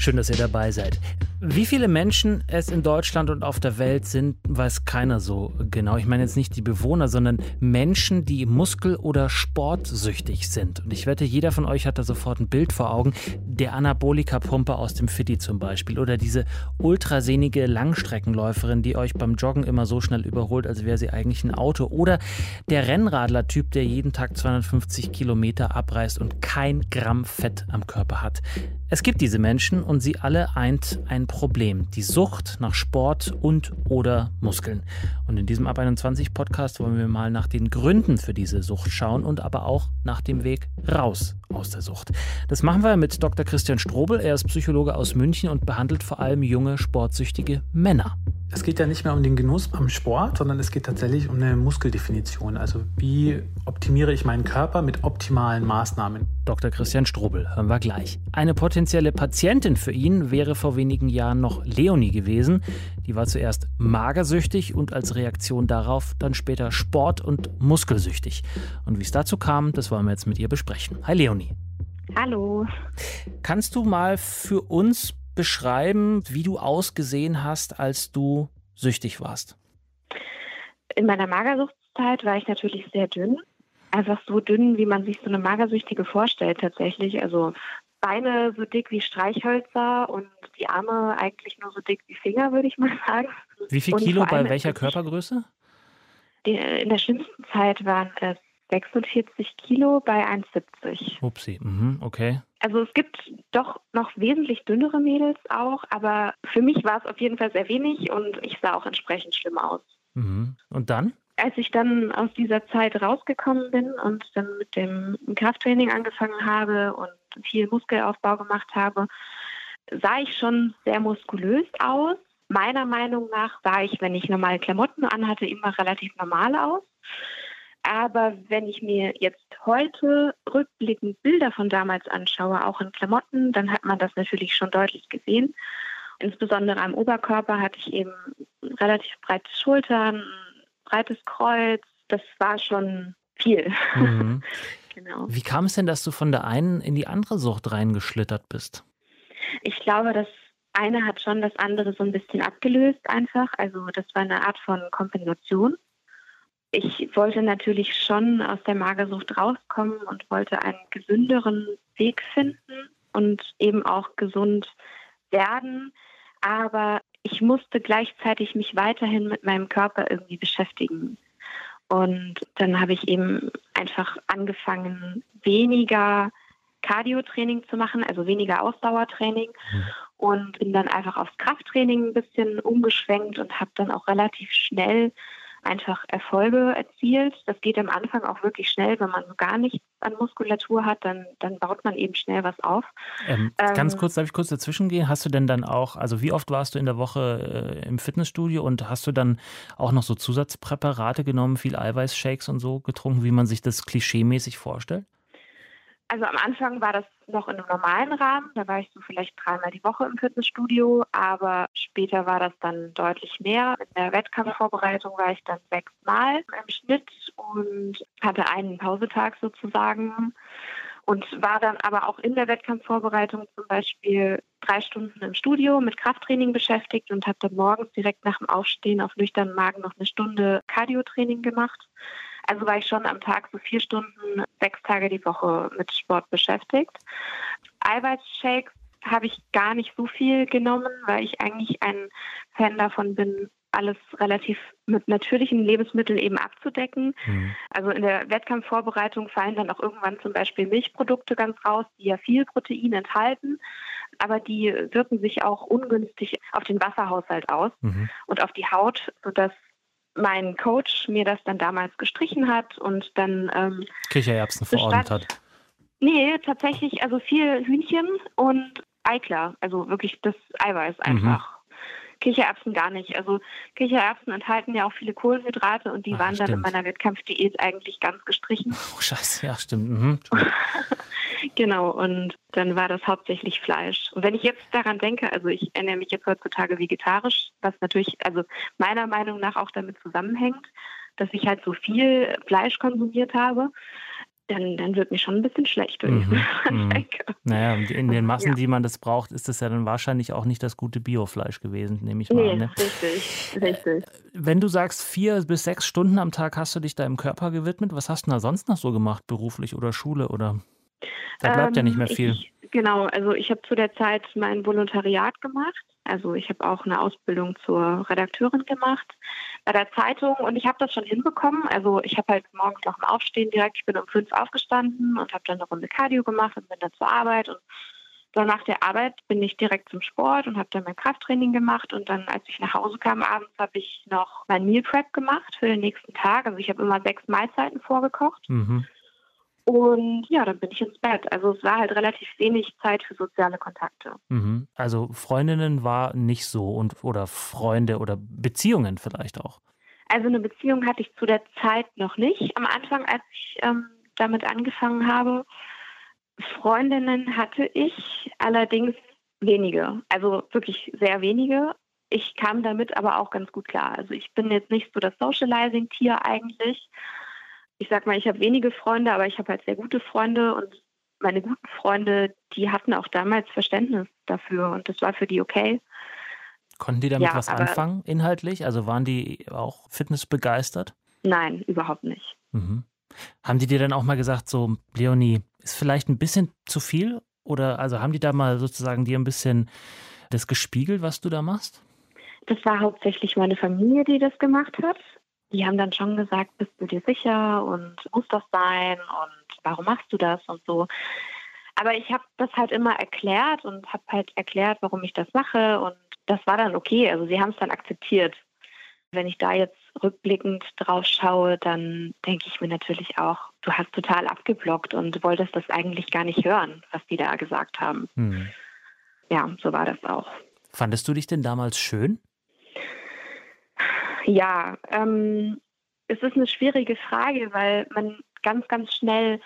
Schön, dass ihr dabei seid. Wie viele Menschen es in Deutschland und auf der Welt sind, weiß keiner so genau. Ich meine jetzt nicht die Bewohner, sondern Menschen, die muskel- oder sportsüchtig sind. Und ich wette, jeder von euch hat da sofort ein Bild vor Augen. Der Anabolika-Pumpe aus dem Fitti zum Beispiel. Oder diese ultrasehnige Langstreckenläuferin, die euch beim Joggen immer so schnell überholt, als wäre sie eigentlich ein Auto. Oder der Rennradler-Typ, der jeden Tag 250 Kilometer abreißt und kein Gramm Fett am Körper hat. Es gibt diese Menschen und sie alle eint ein Problem, die Sucht nach Sport und oder Muskeln. Und in diesem Ab 21 Podcast wollen wir mal nach den Gründen für diese Sucht schauen und aber auch nach dem Weg raus aus der Sucht. Das machen wir mit Dr. Christian Strobel. Er ist Psychologe aus München und behandelt vor allem junge sportsüchtige Männer. Es geht ja nicht mehr um den Genuss am Sport, sondern es geht tatsächlich um eine Muskeldefinition. Also wie optimiere ich meinen Körper mit optimalen Maßnahmen? Dr. Christian Strobel, hören wir gleich. Eine potenzielle Patientin für ihn wäre vor wenigen Jahren noch Leonie gewesen. Die war zuerst magersüchtig und als Reaktion darauf dann später sport- und muskelsüchtig. Und wie es dazu kam, das wollen wir jetzt mit ihr besprechen. Hi Leonie. Hallo. Kannst du mal für uns beschreiben, wie du ausgesehen hast, als du süchtig warst? In meiner Magersuchtszeit war ich natürlich sehr dünn. Einfach so dünn, wie man sich so eine Magersüchtige vorstellt tatsächlich. Also Beine so dick wie Streichhölzer und die Arme eigentlich nur so dick wie Finger, würde ich mal sagen. Wie viel Kilo bei welcher Körpergröße? In der schlimmsten Zeit waren es 46 Kilo bei 1,70. Upsi, mhm, okay. Also es gibt doch noch wesentlich dünnere Mädels auch, aber für mich war es auf jeden Fall sehr wenig und ich sah auch entsprechend schlimm aus. Mhm. Und dann? als ich dann aus dieser Zeit rausgekommen bin und dann mit dem Krafttraining angefangen habe und viel Muskelaufbau gemacht habe, sah ich schon sehr muskulös aus. Meiner Meinung nach sah ich, wenn ich normale Klamotten anhatte, immer relativ normal aus. Aber wenn ich mir jetzt heute rückblickend Bilder von damals anschaue, auch in Klamotten, dann hat man das natürlich schon deutlich gesehen. Insbesondere am Oberkörper hatte ich eben relativ breite Schultern, ein breites Kreuz. Das war schon viel. Mhm. genau. Wie kam es denn, dass du von der einen in die andere Sucht reingeschlittert bist? Ich glaube, das eine hat schon das andere so ein bisschen abgelöst einfach. Also das war eine Art von Kompensation. Ich wollte natürlich schon aus der Magersucht rauskommen und wollte einen gesünderen Weg finden und eben auch gesund werden. Aber ich musste gleichzeitig mich weiterhin mit meinem Körper irgendwie beschäftigen. Und dann habe ich eben einfach angefangen, weniger Cardio-Training zu machen, also weniger Ausdauertraining und bin dann einfach aufs Krafttraining ein bisschen umgeschwenkt und habe dann auch relativ schnell einfach Erfolge erzielt. Das geht am Anfang auch wirklich schnell, wenn man so gar nichts an Muskulatur hat, dann, dann baut man eben schnell was auf. Ähm, Ähm, ganz kurz, darf ich kurz dazwischen gehen? Hast du denn dann auch, also wie oft warst du in der Woche äh, im Fitnessstudio und hast du dann auch noch so Zusatzpräparate genommen, viel Eiweißshakes und so getrunken, wie man sich das klischeemäßig vorstellt? Also am Anfang war das noch in einem normalen Rahmen. Da war ich so vielleicht dreimal die Woche im Fitnessstudio, aber später war das dann deutlich mehr. In der Wettkampfvorbereitung war ich dann sechsmal im Schnitt und hatte einen Pausetag sozusagen und war dann aber auch in der Wettkampfvorbereitung zum Beispiel drei Stunden im Studio mit Krafttraining beschäftigt und habe dann morgens direkt nach dem Aufstehen auf nüchternen Magen noch eine Stunde Cardio-Training gemacht. Also war ich schon am Tag so vier Stunden, sechs Tage die Woche mit Sport beschäftigt. Eiweißshakes habe ich gar nicht so viel genommen, weil ich eigentlich ein Fan davon bin, alles relativ mit natürlichen Lebensmitteln eben abzudecken. Mhm. Also in der Wettkampfvorbereitung fallen dann auch irgendwann zum Beispiel Milchprodukte ganz raus, die ja viel Protein enthalten, aber die wirken sich auch ungünstig auf den Wasserhaushalt aus Mhm. und auf die Haut, sodass mein Coach mir das dann damals gestrichen hat und dann ähm, Kichererbsen verordnet hat. nee, tatsächlich also viel Hühnchen und Eiklar, also wirklich das Eiweiß Mhm. Kichererbsen gar nicht. Also Kichererbsen enthalten ja auch viele Kohlenhydrate und die Ach, waren dann in stimmt. meiner Wettkampfdiät eigentlich ganz gestrichen. Oh, scheiße, ja, stimmt. Mhm. Genau, und dann war das hauptsächlich Fleisch. Und wenn ich jetzt daran denke, also ich ernähre mich jetzt heutzutage vegetarisch, was natürlich, also meiner Meinung nach auch damit zusammenhängt, dass ich halt so viel Fleisch konsumiert habe, dann, dann wird mir schon ein bisschen schlecht, wenn Mhm, ich mhm. denke. Naja, in den Massen, Ja. die man das braucht, ist das ja dann wahrscheinlich auch nicht das gute Biofleisch gewesen, nehme ich mal Nee, an. Ne? richtig, richtig. Wenn du sagst, vier bis sechs Stunden am Tag hast du dich deinem Körper gewidmet, was hast du da sonst noch so gemacht, beruflich oder Schule oder? Da bleibt ja nicht mehr Ähm, viel. Ich, genau, also ich habe zu der Zeit mein Volontariat gemacht. Also ich habe auch eine Ausbildung zur Redakteurin gemacht bei der Zeitung und ich habe das schon hinbekommen. Also ich habe halt morgens nach dem Aufstehen direkt, ich bin um fünf aufgestanden und habe dann eine Runde Cardio gemacht und bin dann zur Arbeit und dann nach der Arbeit bin ich direkt zum Sport und habe dann mein Krafttraining gemacht und dann, als ich nach Hause kam abends, habe ich noch mein Meal Prep gemacht für den nächsten Tag. Also ich habe immer sechs Mahlzeiten vorgekocht Mhm. Und ja, dann bin ich ins Bett. Also es war halt relativ wenig Zeit für soziale Kontakte. Mhm. Also Freundinnen war nicht so und oder Freunde oder Beziehungen vielleicht auch. Also eine Beziehung hatte ich zu der Zeit noch nicht. Am Anfang, als ich ähm, damit angefangen habe, Freundinnen hatte ich allerdings wenige. Also wirklich sehr wenige. Ich kam damit aber auch ganz gut klar. Also ich bin jetzt nicht so das Socializing-Tier eigentlich. Ich sag mal, ich habe wenige Freunde, aber ich habe halt sehr gute Freunde und meine guten Freunde, die hatten auch damals Verständnis dafür und das war für die okay. Konnten die damit Ja, was anfangen, inhaltlich? Also waren die auch fitnessbegeistert? Nein, überhaupt nicht. Mhm. Haben die dir dann auch mal gesagt, so, Leonie, ist vielleicht ein bisschen zu viel? Oder also haben die da mal sozusagen dir ein bisschen das gespiegelt, was du da machst? Das war hauptsächlich meine Familie, die das gemacht hat. Die haben dann schon gesagt, bist du dir sicher und muss das sein und warum machst du das und so. Aber ich habe das halt immer erklärt und habe halt erklärt, warum ich das mache und das war dann okay. Also sie haben es dann akzeptiert. Wenn ich da jetzt rückblickend drauf schaue, dann denke ich mir natürlich auch, du hast total abgeblockt und wolltest das eigentlich gar nicht hören, was die da gesagt haben. Hm. Ja, so war das auch. Fandest du dich denn damals schön? Ja, ähm, es ist eine schwierige Frage, weil man ganz, ganz schnell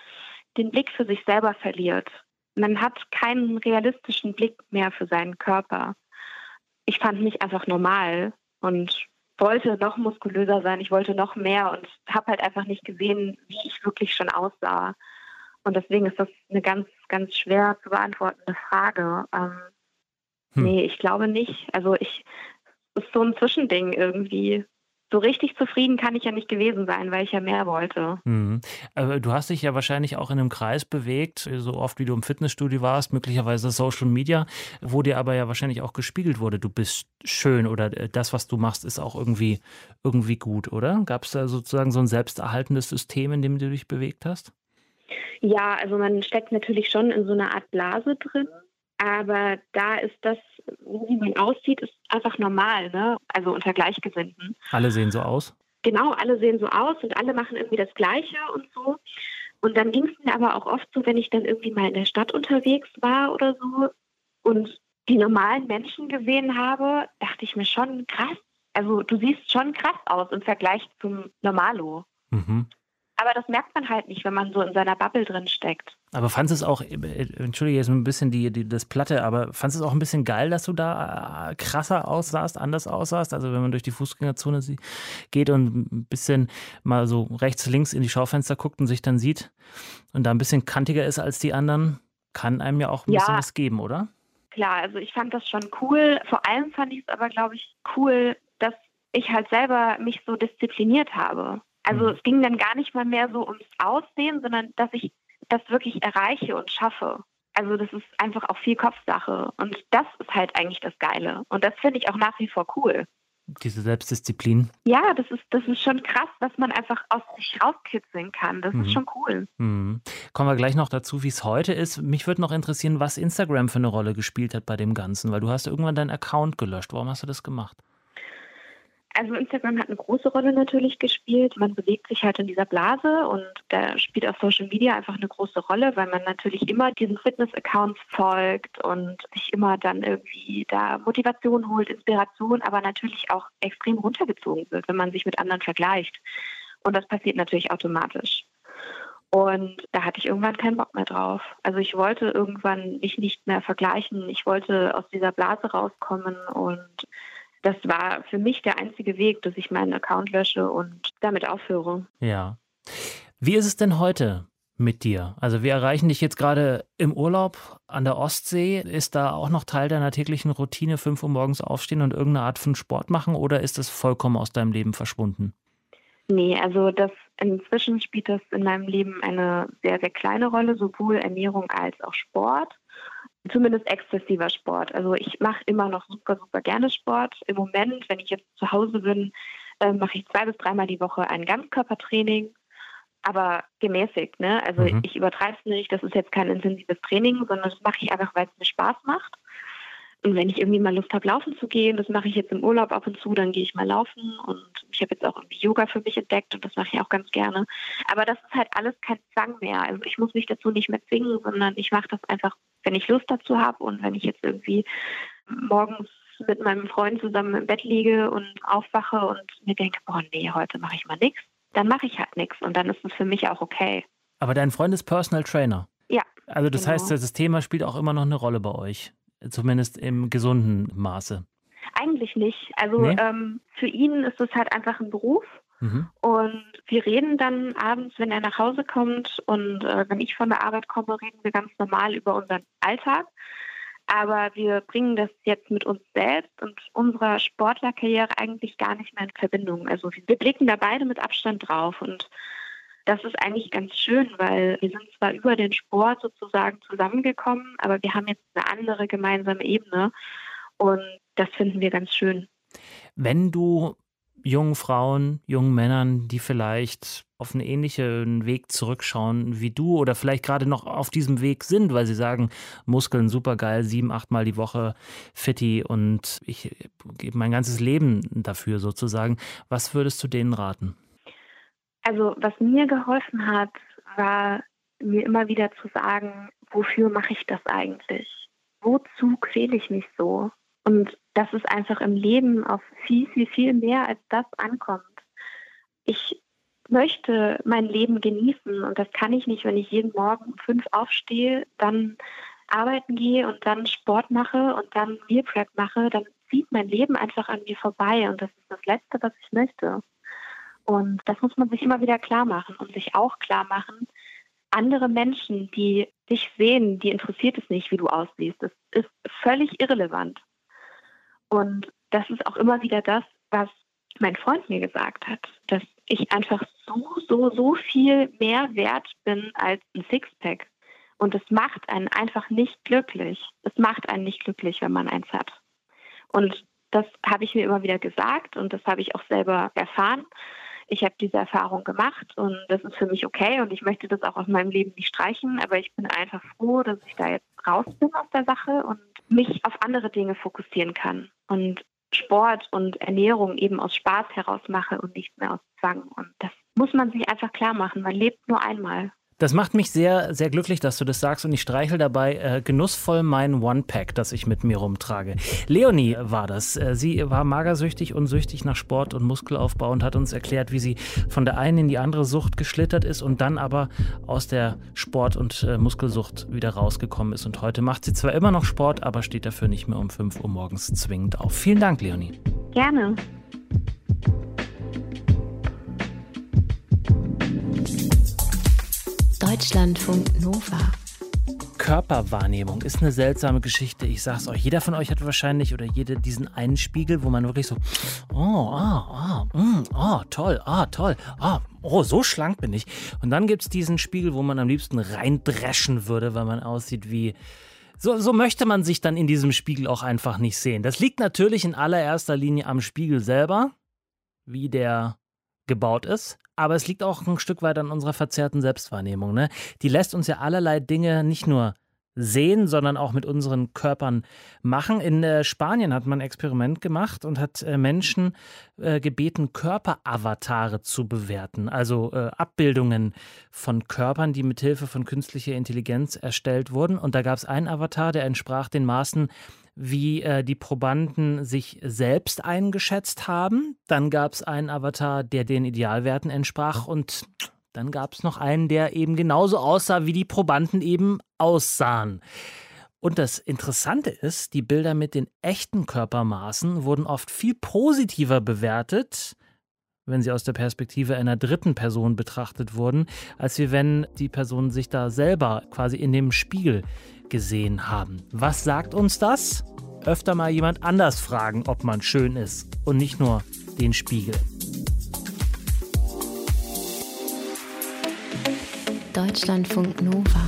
den Blick für sich selber verliert. Man hat keinen realistischen Blick mehr für seinen Körper. Ich fand mich einfach normal und wollte noch muskulöser sein, ich wollte noch mehr und habe halt einfach nicht gesehen, wie ich wirklich schon aussah. Und deswegen ist das eine ganz, ganz schwer zu beantwortende Frage. Ähm, Hm. Nee, ich glaube nicht. Also ich ist so ein Zwischending irgendwie. So richtig zufrieden kann ich ja nicht gewesen sein, weil ich ja mehr wollte. Mhm. Aber du hast dich ja wahrscheinlich auch in einem Kreis bewegt, so oft wie du im Fitnessstudio warst, möglicherweise Social Media, wo dir aber ja wahrscheinlich auch gespiegelt wurde, du bist schön oder äh, das, was du machst, ist auch irgendwie, irgendwie gut, oder? Gab es da sozusagen so ein selbsterhaltendes System, in dem du dich bewegt hast? Ja, also man steckt natürlich schon in so einer Art Blase drin. Aber da ist das, wie man aussieht, ist einfach normal, ne? Also unter Gleichgesinnten. Alle sehen so aus. Genau, alle sehen so aus und alle machen irgendwie das Gleiche und so. Und dann ging es mir aber auch oft so, wenn ich dann irgendwie mal in der Stadt unterwegs war oder so und die normalen Menschen gesehen habe, dachte ich mir schon krass. Also du siehst schon krass aus im Vergleich zum Normalo. Mhm. Aber das merkt man halt nicht, wenn man so in seiner Bubble drin steckt. Aber fandest du es auch, entschuldige jetzt ein bisschen die, die, das Platte, aber fandest du es auch ein bisschen geil, dass du da äh, krasser aussahst, anders aussahst? Also wenn man durch die Fußgängerzone geht und ein bisschen mal so rechts, links in die Schaufenster guckt und sich dann sieht und da ein bisschen kantiger ist als die anderen, kann einem ja auch ein Ja. bisschen was geben, oder? Klar, also ich fand das schon cool. Vor allem fand ich es aber, glaube ich, cool, dass ich halt selber mich so diszipliniert habe. Also Mhm. es ging dann gar nicht mal mehr so ums Aussehen, sondern dass ich das wirklich erreiche und schaffe. Also das ist einfach auch viel Kopfsache. Und das ist halt eigentlich das Geile. Und das finde ich auch nach wie vor cool. Diese Selbstdisziplin. Ja, das ist, das ist schon krass, was man einfach aus sich rauskitzeln kann. Das Mhm. ist schon cool. Mhm. Kommen wir gleich noch dazu, wie es heute ist. Mich würde noch interessieren, was Instagram für eine Rolle gespielt hat bei dem Ganzen, weil du hast irgendwann deinen Account gelöscht. Warum hast du das gemacht? Also Instagram hat eine große Rolle natürlich gespielt. Man bewegt sich halt in dieser Blase und da spielt auch Social Media einfach eine große Rolle, weil man natürlich immer diesen Fitness-Accounts folgt und sich immer dann irgendwie da Motivation holt, Inspiration, aber natürlich auch extrem runtergezogen wird, wenn man sich mit anderen vergleicht. Und das passiert natürlich automatisch. Und da hatte ich irgendwann keinen Bock mehr drauf. Also ich wollte irgendwann mich nicht mehr vergleichen. Ich wollte aus dieser Blase rauskommen und das war für mich der einzige Weg, dass ich meinen Account lösche und damit aufhöre. Ja. Wie ist es denn heute mit dir? Also wir erreichen dich jetzt gerade im Urlaub an der Ostsee. Ist da auch noch Teil deiner täglichen Routine, 5 Uhr morgens aufstehen und irgendeine Art von Sport machen oder ist das vollkommen aus deinem Leben verschwunden? Nee, also das inzwischen spielt das in meinem Leben eine sehr, sehr kleine Rolle, sowohl Ernährung als auch Sport. Zumindest exzessiver Sport. Also ich mache immer noch super, super gerne Sport. Im Moment, wenn ich jetzt zu Hause bin, äh, mache ich zwei bis dreimal die Woche ein Ganzkörpertraining aber gemäßigt. Ne? Also mhm. ich übertreibe es nicht, das ist jetzt kein intensives Training, sondern das mache ich einfach, weil es mir Spaß macht. Und wenn ich irgendwie mal Lust habe, laufen zu gehen, das mache ich jetzt im Urlaub ab und zu, dann gehe ich mal laufen. Und ich habe jetzt auch irgendwie Yoga für mich entdeckt und das mache ich auch ganz gerne. Aber das ist halt alles kein Zwang mehr. Also ich muss mich dazu nicht mehr zwingen, sondern ich mache das einfach, wenn ich Lust dazu habe und wenn ich jetzt irgendwie morgens mit meinem Freund zusammen im Bett liege und aufwache und mir denke, boah, nee, heute mache ich mal nichts, dann mache ich halt nichts und dann ist es für mich auch okay. Aber dein Freund ist Personal Trainer. Ja. Also das genau. heißt, das Thema spielt auch immer noch eine Rolle bei euch, zumindest im gesunden Maße. Eigentlich nicht. Also nee? ähm, für ihn ist es halt einfach ein Beruf. Mhm. Und wir reden dann abends, wenn er nach Hause kommt und äh, wenn ich von der Arbeit komme, reden wir ganz normal über unseren Alltag. Aber wir bringen das jetzt mit uns selbst und unserer Sportlerkarriere eigentlich gar nicht mehr in Verbindung. Also wir blicken da beide mit Abstand drauf und das ist eigentlich ganz schön, weil wir sind zwar über den Sport sozusagen zusammengekommen, aber wir haben jetzt eine andere gemeinsame Ebene und das finden wir ganz schön. Wenn du jungen Frauen, jungen Männern, die vielleicht auf einen ähnlichen Weg zurückschauen wie du oder vielleicht gerade noch auf diesem Weg sind, weil sie sagen, Muskeln super geil, sieben, achtmal die Woche fitti und ich gebe mein ganzes Leben dafür sozusagen. Was würdest du denen raten? Also was mir geholfen hat, war mir immer wieder zu sagen, wofür mache ich das eigentlich? Wozu quäle ich mich so? Und dass es einfach im Leben auf viel, viel, viel mehr als das ankommt. Ich möchte mein Leben genießen und das kann ich nicht, wenn ich jeden Morgen um fünf aufstehe, dann arbeiten gehe und dann Sport mache und dann Meal Prep mache, dann zieht mein Leben einfach an mir vorbei und das ist das Letzte, was ich möchte. Und das muss man sich immer wieder klar machen und sich auch klar machen, andere Menschen, die dich sehen, die interessiert es nicht, wie du aussiehst. Das ist völlig irrelevant. Und das ist auch immer wieder das, was mein Freund mir gesagt hat, dass ich einfach so, so, so viel mehr wert bin als ein Sixpack. Und es macht einen einfach nicht glücklich. Es macht einen nicht glücklich, wenn man eins hat. Und das habe ich mir immer wieder gesagt und das habe ich auch selber erfahren. Ich habe diese Erfahrung gemacht und das ist für mich okay und ich möchte das auch aus meinem Leben nicht streichen, aber ich bin einfach froh, dass ich da jetzt raus bin aus der Sache und mich auf andere Dinge fokussieren kann und Sport und Ernährung eben aus Spaß heraus mache und nicht mehr aus Zwang. Und das muss man sich einfach klar machen. Man lebt nur einmal. Das macht mich sehr, sehr glücklich, dass du das sagst und ich streichel dabei äh, genussvoll mein One-Pack, das ich mit mir rumtrage. Leonie war das. Äh, sie war magersüchtig und süchtig nach Sport und Muskelaufbau und hat uns erklärt, wie sie von der einen in die andere Sucht geschlittert ist und dann aber aus der Sport- und äh, Muskelsucht wieder rausgekommen ist. Und heute macht sie zwar immer noch Sport, aber steht dafür nicht mehr um 5 Uhr morgens zwingend auf. Vielen Dank, Leonie. Gerne. Deutschlandfunk Nova. Körperwahrnehmung ist eine seltsame Geschichte. Ich sag's euch, jeder von euch hat wahrscheinlich oder jede diesen einen Spiegel, wo man wirklich so, oh, ah, ah, mm, ah, toll, ah, toll, ah, oh, so schlank bin ich. Und dann gibt's diesen Spiegel, wo man am liebsten reindreschen würde, weil man aussieht wie, so, so möchte man sich dann in diesem Spiegel auch einfach nicht sehen. Das liegt natürlich in allererster Linie am Spiegel selber, wie der gebaut ist aber es liegt auch ein Stück weit an unserer verzerrten Selbstwahrnehmung. Ne? Die lässt uns ja allerlei Dinge nicht nur sehen, sondern auch mit unseren Körpern machen. In äh, Spanien hat man ein Experiment gemacht und hat äh, Menschen äh, gebeten, Körperavatare zu bewerten, also äh, Abbildungen von Körpern, die mit Hilfe von künstlicher Intelligenz erstellt wurden. Und da gab es einen Avatar, der entsprach den Maßen wie äh, die Probanden sich selbst eingeschätzt haben. Dann gab es einen Avatar, der den Idealwerten entsprach und dann gab es noch einen, der eben genauso aussah, wie die Probanden eben aussahen. Und das Interessante ist, die Bilder mit den echten Körpermaßen wurden oft viel positiver bewertet, wenn sie aus der Perspektive einer dritten Person betrachtet wurden, als wie wenn die Personen sich da selber quasi in dem Spiegel gesehen haben. Was sagt uns das? Öfter mal jemand anders fragen, ob man schön ist und nicht nur den Spiegel. Deutschlandfunk Nova.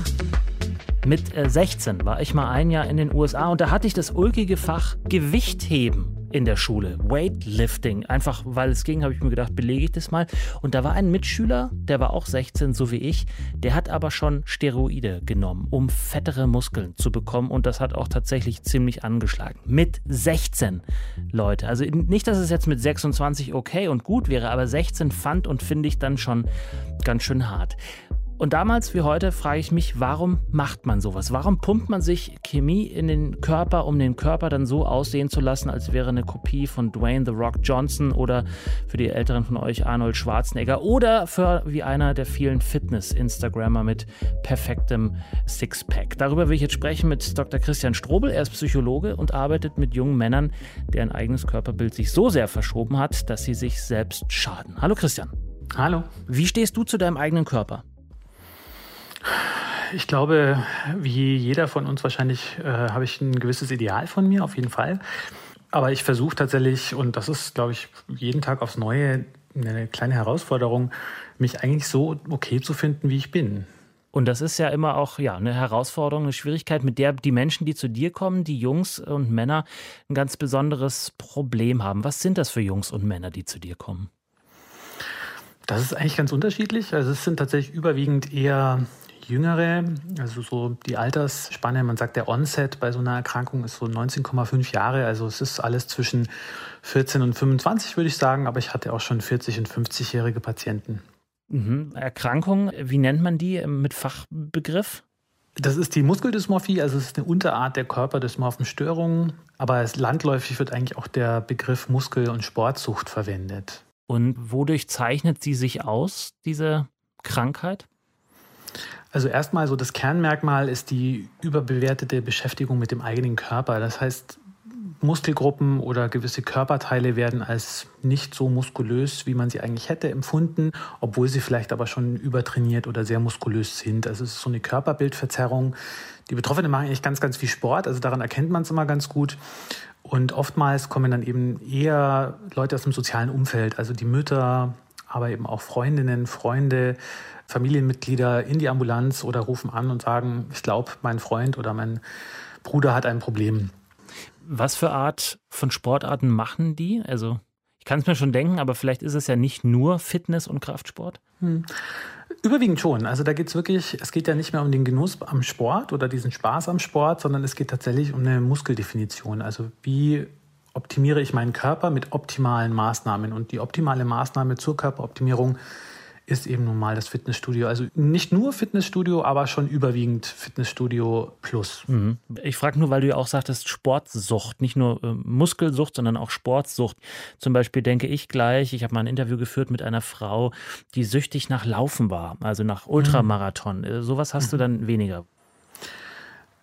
Mit 16 äh, war ich mal ein Jahr in den USA und da hatte ich das ulkige Fach Gewichtheben in der Schule. Weightlifting. Einfach weil es ging, habe ich mir gedacht, belege ich das mal. Und da war ein Mitschüler, der war auch 16, so wie ich. Der hat aber schon Steroide genommen, um fettere Muskeln zu bekommen. Und das hat auch tatsächlich ziemlich angeschlagen. Mit 16 Leute. Also nicht, dass es jetzt mit 26 okay und gut wäre, aber 16 fand und finde ich dann schon ganz schön hart. Und damals wie heute frage ich mich, warum macht man sowas? Warum pumpt man sich Chemie in den Körper, um den Körper dann so aussehen zu lassen, als wäre eine Kopie von Dwayne The Rock Johnson oder für die Älteren von euch Arnold Schwarzenegger oder für wie einer der vielen Fitness-Instagrammer mit perfektem Sixpack? Darüber will ich jetzt sprechen mit Dr. Christian Strobel. Er ist Psychologe und arbeitet mit jungen Männern, deren eigenes Körperbild sich so sehr verschoben hat, dass sie sich selbst schaden. Hallo Christian. Hallo. Wie stehst du zu deinem eigenen Körper? Ich glaube, wie jeder von uns wahrscheinlich, äh, habe ich ein gewisses Ideal von mir, auf jeden Fall. Aber ich versuche tatsächlich, und das ist, glaube ich, jeden Tag aufs Neue eine kleine Herausforderung, mich eigentlich so okay zu finden, wie ich bin. Und das ist ja immer auch ja, eine Herausforderung, eine Schwierigkeit, mit der die Menschen, die zu dir kommen, die Jungs und Männer, ein ganz besonderes Problem haben. Was sind das für Jungs und Männer, die zu dir kommen? Das ist eigentlich ganz unterschiedlich. Also es sind tatsächlich überwiegend eher Jüngere, also so die Altersspanne, man sagt der Onset bei so einer Erkrankung ist so 19,5 Jahre, also es ist alles zwischen 14 und 25 würde ich sagen, aber ich hatte auch schon 40 und 50-jährige Patienten. Mhm. Erkrankung, wie nennt man die mit Fachbegriff? Das ist die Muskeldysmorphie, also es ist eine Unterart der Körperdysmorphenstörung, aber landläufig wird eigentlich auch der Begriff Muskel- und Sportsucht verwendet. Und wodurch zeichnet sie sich aus, diese Krankheit? Also erstmal so das Kernmerkmal ist die überbewertete Beschäftigung mit dem eigenen Körper. Das heißt, Muskelgruppen oder gewisse Körperteile werden als nicht so muskulös, wie man sie eigentlich hätte, empfunden, obwohl sie vielleicht aber schon übertrainiert oder sehr muskulös sind. Also es ist so eine Körperbildverzerrung. Die Betroffenen machen eigentlich ganz, ganz viel Sport, also daran erkennt man es immer ganz gut. Und oftmals kommen dann eben eher Leute aus dem sozialen Umfeld, also die Mütter, aber eben auch Freundinnen, Freunde, Familienmitglieder in die Ambulanz oder rufen an und sagen, ich glaube, mein Freund oder mein Bruder hat ein Problem. Was für Art von Sportarten machen die? Also ich kann es mir schon denken, aber vielleicht ist es ja nicht nur Fitness und Kraftsport. Hm. Überwiegend schon. Also da geht es wirklich, es geht ja nicht mehr um den Genuss am Sport oder diesen Spaß am Sport, sondern es geht tatsächlich um eine Muskeldefinition. Also wie optimiere ich meinen Körper mit optimalen Maßnahmen? Und die optimale Maßnahme zur Körperoptimierung ist eben nun mal das Fitnessstudio. Also nicht nur Fitnessstudio, aber schon überwiegend Fitnessstudio plus. Mhm. Ich frage nur, weil du ja auch sagtest, Sportsucht, nicht nur äh, Muskelsucht, sondern auch Sportsucht. Zum Beispiel denke ich gleich, ich habe mal ein Interview geführt mit einer Frau, die süchtig nach Laufen war, also nach Ultramarathon. Mhm. Sowas hast mhm. du dann weniger.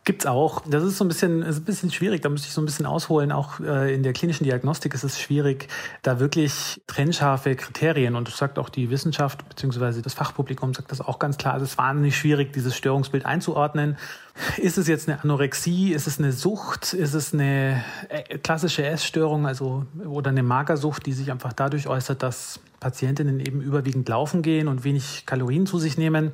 Gibt's auch. Das ist so ein bisschen, ist ein bisschen schwierig. Da müsste ich so ein bisschen ausholen. Auch äh, in der klinischen Diagnostik ist es schwierig, da wirklich trennscharfe Kriterien. Und das sagt auch die Wissenschaft beziehungsweise das Fachpublikum sagt das auch ganz klar. Also es ist wahnsinnig schwierig, dieses Störungsbild einzuordnen. Ist es jetzt eine Anorexie? Ist es eine Sucht? Ist es eine äh, klassische Essstörung, also oder eine Magersucht, die sich einfach dadurch äußert, dass Patientinnen eben überwiegend laufen gehen und wenig Kalorien zu sich nehmen?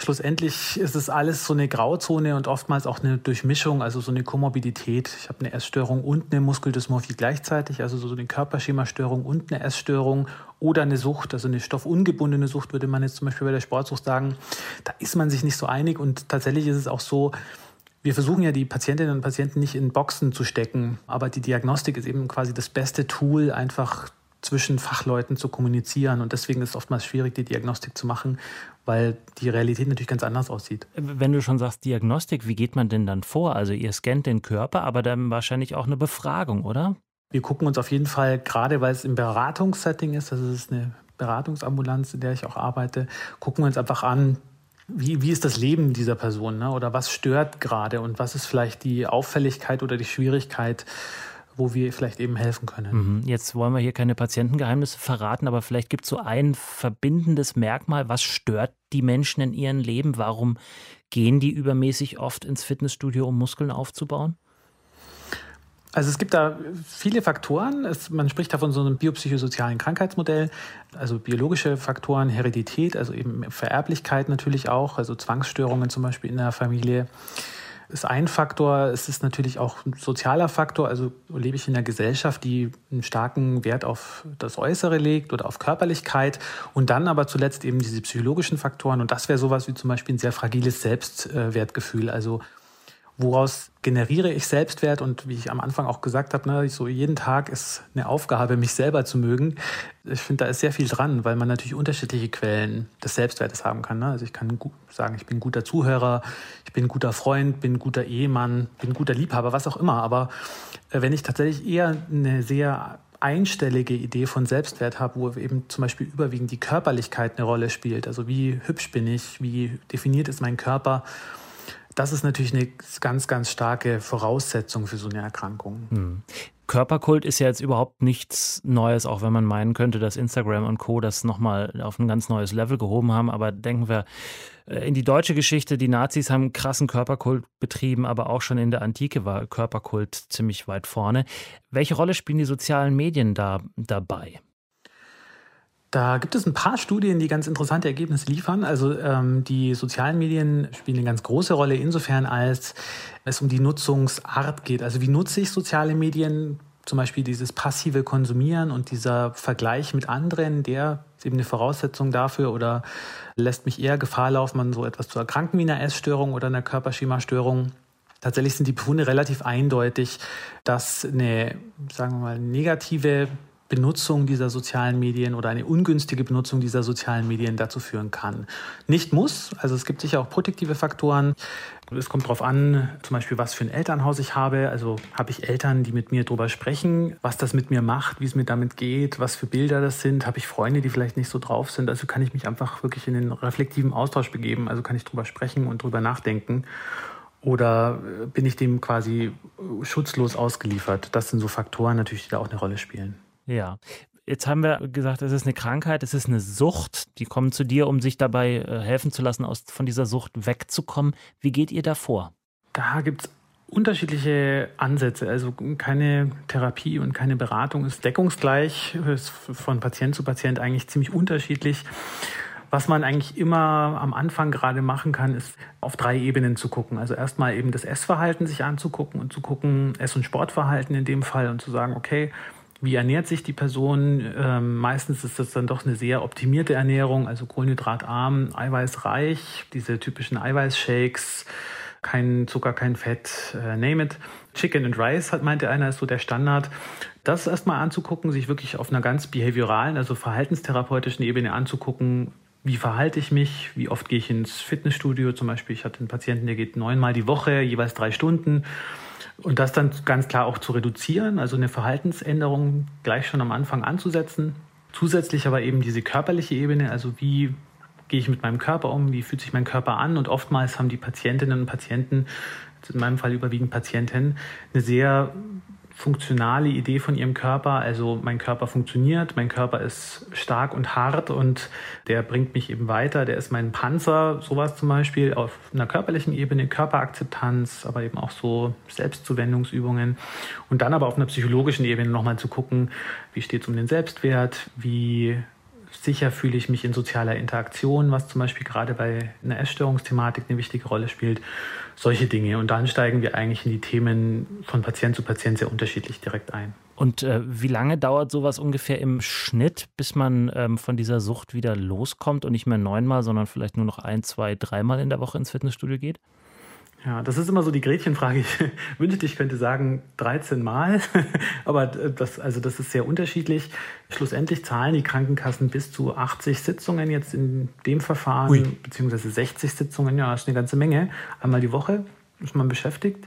Schlussendlich ist es alles so eine Grauzone und oftmals auch eine Durchmischung, also so eine Komorbidität. Ich habe eine Essstörung und eine Muskeldysmorphie gleichzeitig, also so eine Körperschemastörung und eine Essstörung oder eine Sucht, also eine stoffungebundene Sucht, würde man jetzt zum Beispiel bei der Sportsucht sagen. Da ist man sich nicht so einig und tatsächlich ist es auch so, wir versuchen ja die Patientinnen und Patienten nicht in Boxen zu stecken, aber die Diagnostik ist eben quasi das beste Tool, einfach zwischen Fachleuten zu kommunizieren. Und deswegen ist es oftmals schwierig, die Diagnostik zu machen, weil die Realität natürlich ganz anders aussieht. Wenn du schon sagst Diagnostik, wie geht man denn dann vor? Also ihr scannt den Körper, aber dann wahrscheinlich auch eine Befragung, oder? Wir gucken uns auf jeden Fall, gerade weil es im Beratungssetting ist, das ist eine Beratungsambulanz, in der ich auch arbeite, gucken wir uns einfach an, wie, wie ist das Leben dieser Person ne? oder was stört gerade und was ist vielleicht die Auffälligkeit oder die Schwierigkeit, wo wir vielleicht eben helfen können. Mhm. Jetzt wollen wir hier keine Patientengeheimnisse verraten, aber vielleicht gibt es so ein verbindendes Merkmal, was stört die Menschen in ihrem Leben? Warum gehen die übermäßig oft ins Fitnessstudio, um Muskeln aufzubauen? Also es gibt da viele Faktoren. Es, man spricht da von so einem biopsychosozialen Krankheitsmodell, also biologische Faktoren, Heredität, also eben Vererblichkeit natürlich auch, also Zwangsstörungen zum Beispiel in der Familie ist ein Faktor. Es ist natürlich auch ein sozialer Faktor. Also lebe ich in einer Gesellschaft, die einen starken Wert auf das Äußere legt oder auf Körperlichkeit. Und dann aber zuletzt eben diese psychologischen Faktoren. Und das wäre sowas wie zum Beispiel ein sehr fragiles Selbstwertgefühl. Also woraus generiere ich Selbstwert und wie ich am Anfang auch gesagt habe, ne, so jeden Tag ist eine Aufgabe, mich selber zu mögen. Ich finde, da ist sehr viel dran, weil man natürlich unterschiedliche Quellen des Selbstwertes haben kann. Ne? Also ich kann sagen, ich bin guter Zuhörer, ich bin guter Freund, bin guter Ehemann, bin guter Liebhaber, was auch immer. Aber äh, wenn ich tatsächlich eher eine sehr einstellige Idee von Selbstwert habe, wo eben zum Beispiel überwiegend die Körperlichkeit eine Rolle spielt. Also wie hübsch bin ich, wie definiert ist mein Körper, das ist natürlich eine ganz, ganz starke Voraussetzung für so eine Erkrankung. Hm. Körperkult ist ja jetzt überhaupt nichts Neues, auch wenn man meinen könnte, dass Instagram und Co. das nochmal auf ein ganz neues Level gehoben haben. Aber denken wir äh, in die deutsche Geschichte, die Nazis haben krassen Körperkult betrieben, aber auch schon in der Antike war Körperkult ziemlich weit vorne. Welche Rolle spielen die sozialen Medien da dabei? Da gibt es ein paar Studien, die ganz interessante Ergebnisse liefern. Also ähm, die sozialen Medien spielen eine ganz große Rolle insofern, als es um die Nutzungsart geht. Also wie nutze ich soziale Medien? Zum Beispiel dieses passive Konsumieren und dieser Vergleich mit anderen, der ist eben eine Voraussetzung dafür oder lässt mich eher Gefahr laufen, an so etwas zu erkranken wie einer Essstörung oder einer Körperschemastörung. Tatsächlich sind die Befunde relativ eindeutig, dass eine, sagen wir mal, negative Benutzung dieser sozialen Medien oder eine ungünstige Benutzung dieser sozialen Medien dazu führen kann. Nicht muss, also es gibt sicher auch protektive Faktoren. Es kommt darauf an, zum Beispiel, was für ein Elternhaus ich habe. Also habe ich Eltern, die mit mir darüber sprechen, was das mit mir macht, wie es mir damit geht, was für Bilder das sind. Habe ich Freunde, die vielleicht nicht so drauf sind. Also kann ich mich einfach wirklich in den reflektiven Austausch begeben. Also kann ich darüber sprechen und darüber nachdenken. Oder bin ich dem quasi schutzlos ausgeliefert? Das sind so Faktoren natürlich, die da auch eine Rolle spielen. Ja. Jetzt haben wir gesagt, es ist eine Krankheit, es ist eine Sucht. Die kommen zu dir, um sich dabei äh, helfen zu lassen, aus, von dieser Sucht wegzukommen. Wie geht ihr da vor? Da gibt es unterschiedliche Ansätze. Also keine Therapie und keine Beratung ist deckungsgleich, ist von Patient zu Patient eigentlich ziemlich unterschiedlich. Was man eigentlich immer am Anfang gerade machen kann, ist auf drei Ebenen zu gucken. Also erstmal eben das Essverhalten sich anzugucken und zu gucken, Ess- und Sportverhalten in dem Fall und zu sagen, okay, wie ernährt sich die Person? Ähm, meistens ist das dann doch eine sehr optimierte Ernährung, also kohlenhydratarm, eiweißreich, diese typischen Eiweißshakes, kein Zucker, kein Fett, äh, name it. Chicken and Rice, hat, meinte einer, ist so der Standard. Das erstmal anzugucken, sich wirklich auf einer ganz behavioralen, also verhaltenstherapeutischen Ebene anzugucken, wie verhalte ich mich, wie oft gehe ich ins Fitnessstudio. Zum Beispiel, ich hatte einen Patienten, der geht neunmal die Woche, jeweils drei Stunden. Und das dann ganz klar auch zu reduzieren, also eine Verhaltensänderung gleich schon am Anfang anzusetzen. Zusätzlich aber eben diese körperliche Ebene, also wie gehe ich mit meinem Körper um, wie fühlt sich mein Körper an. Und oftmals haben die Patientinnen und Patienten, in meinem Fall überwiegend Patientinnen, eine sehr funktionale Idee von ihrem Körper. Also mein Körper funktioniert, mein Körper ist stark und hart und der bringt mich eben weiter. Der ist mein Panzer, sowas zum Beispiel auf einer körperlichen Ebene, Körperakzeptanz, aber eben auch so Selbstzuwendungsübungen. Und dann aber auf einer psychologischen Ebene nochmal zu gucken, wie steht es um den Selbstwert, wie sicher fühle ich mich in sozialer Interaktion, was zum Beispiel gerade bei einer Essstörungsthematik eine wichtige Rolle spielt. Solche Dinge. Und dann steigen wir eigentlich in die Themen von Patient zu Patient sehr unterschiedlich direkt ein. Und äh, wie lange dauert sowas ungefähr im Schnitt, bis man ähm, von dieser Sucht wieder loskommt und nicht mehr neunmal, sondern vielleicht nur noch ein, zwei, dreimal in der Woche ins Fitnessstudio geht? Ja, das ist immer so die Gretchenfrage. Ich wünschte, ich könnte sagen 13 Mal, aber das, also das ist sehr unterschiedlich. Schlussendlich zahlen die Krankenkassen bis zu 80 Sitzungen jetzt in dem Verfahren, Ui. beziehungsweise 60 Sitzungen, ja, das ist eine ganze Menge. Einmal die Woche ist man beschäftigt.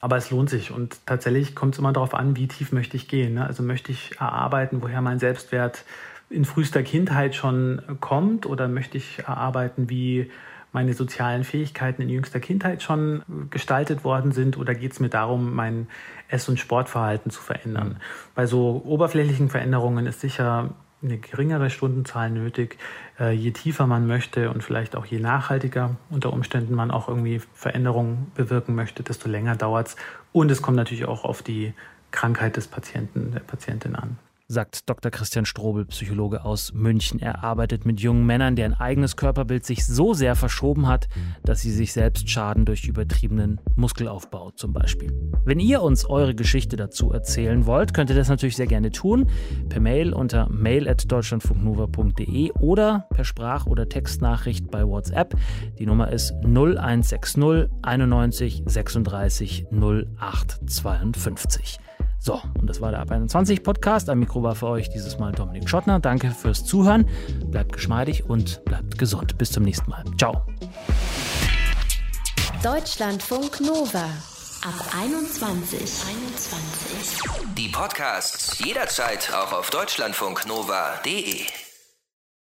Aber es lohnt sich und tatsächlich kommt es immer darauf an, wie tief möchte ich gehen. Ne? Also möchte ich erarbeiten, woher mein Selbstwert in frühester Kindheit schon kommt oder möchte ich erarbeiten, wie meine sozialen Fähigkeiten in jüngster Kindheit schon gestaltet worden sind oder geht es mir darum, mein Ess- und Sportverhalten zu verändern? Bei so oberflächlichen Veränderungen ist sicher eine geringere Stundenzahl nötig, äh, je tiefer man möchte und vielleicht auch je nachhaltiger unter Umständen man auch irgendwie Veränderungen bewirken möchte, desto länger dauert es. Und es kommt natürlich auch auf die Krankheit des Patienten, der Patientin an sagt Dr. Christian Strobel, Psychologe aus München. Er arbeitet mit jungen Männern, deren eigenes Körperbild sich so sehr verschoben hat, dass sie sich selbst schaden durch übertriebenen Muskelaufbau zum Beispiel. Wenn ihr uns eure Geschichte dazu erzählen wollt, könnt ihr das natürlich sehr gerne tun. Per Mail unter mail.deutschlandfunknova.de oder per Sprach- oder Textnachricht bei WhatsApp. Die Nummer ist 0160 91 36 08 52. So, und das war der Ab 21 Podcast. Am Mikro war für euch dieses Mal Dominik Schottner. Danke fürs Zuhören. Bleibt geschmeidig und bleibt gesund. Bis zum nächsten Mal. Ciao. Deutschlandfunk Nova. Ab 21. 21. Die Podcasts jederzeit auch auf deutschlandfunknova.de.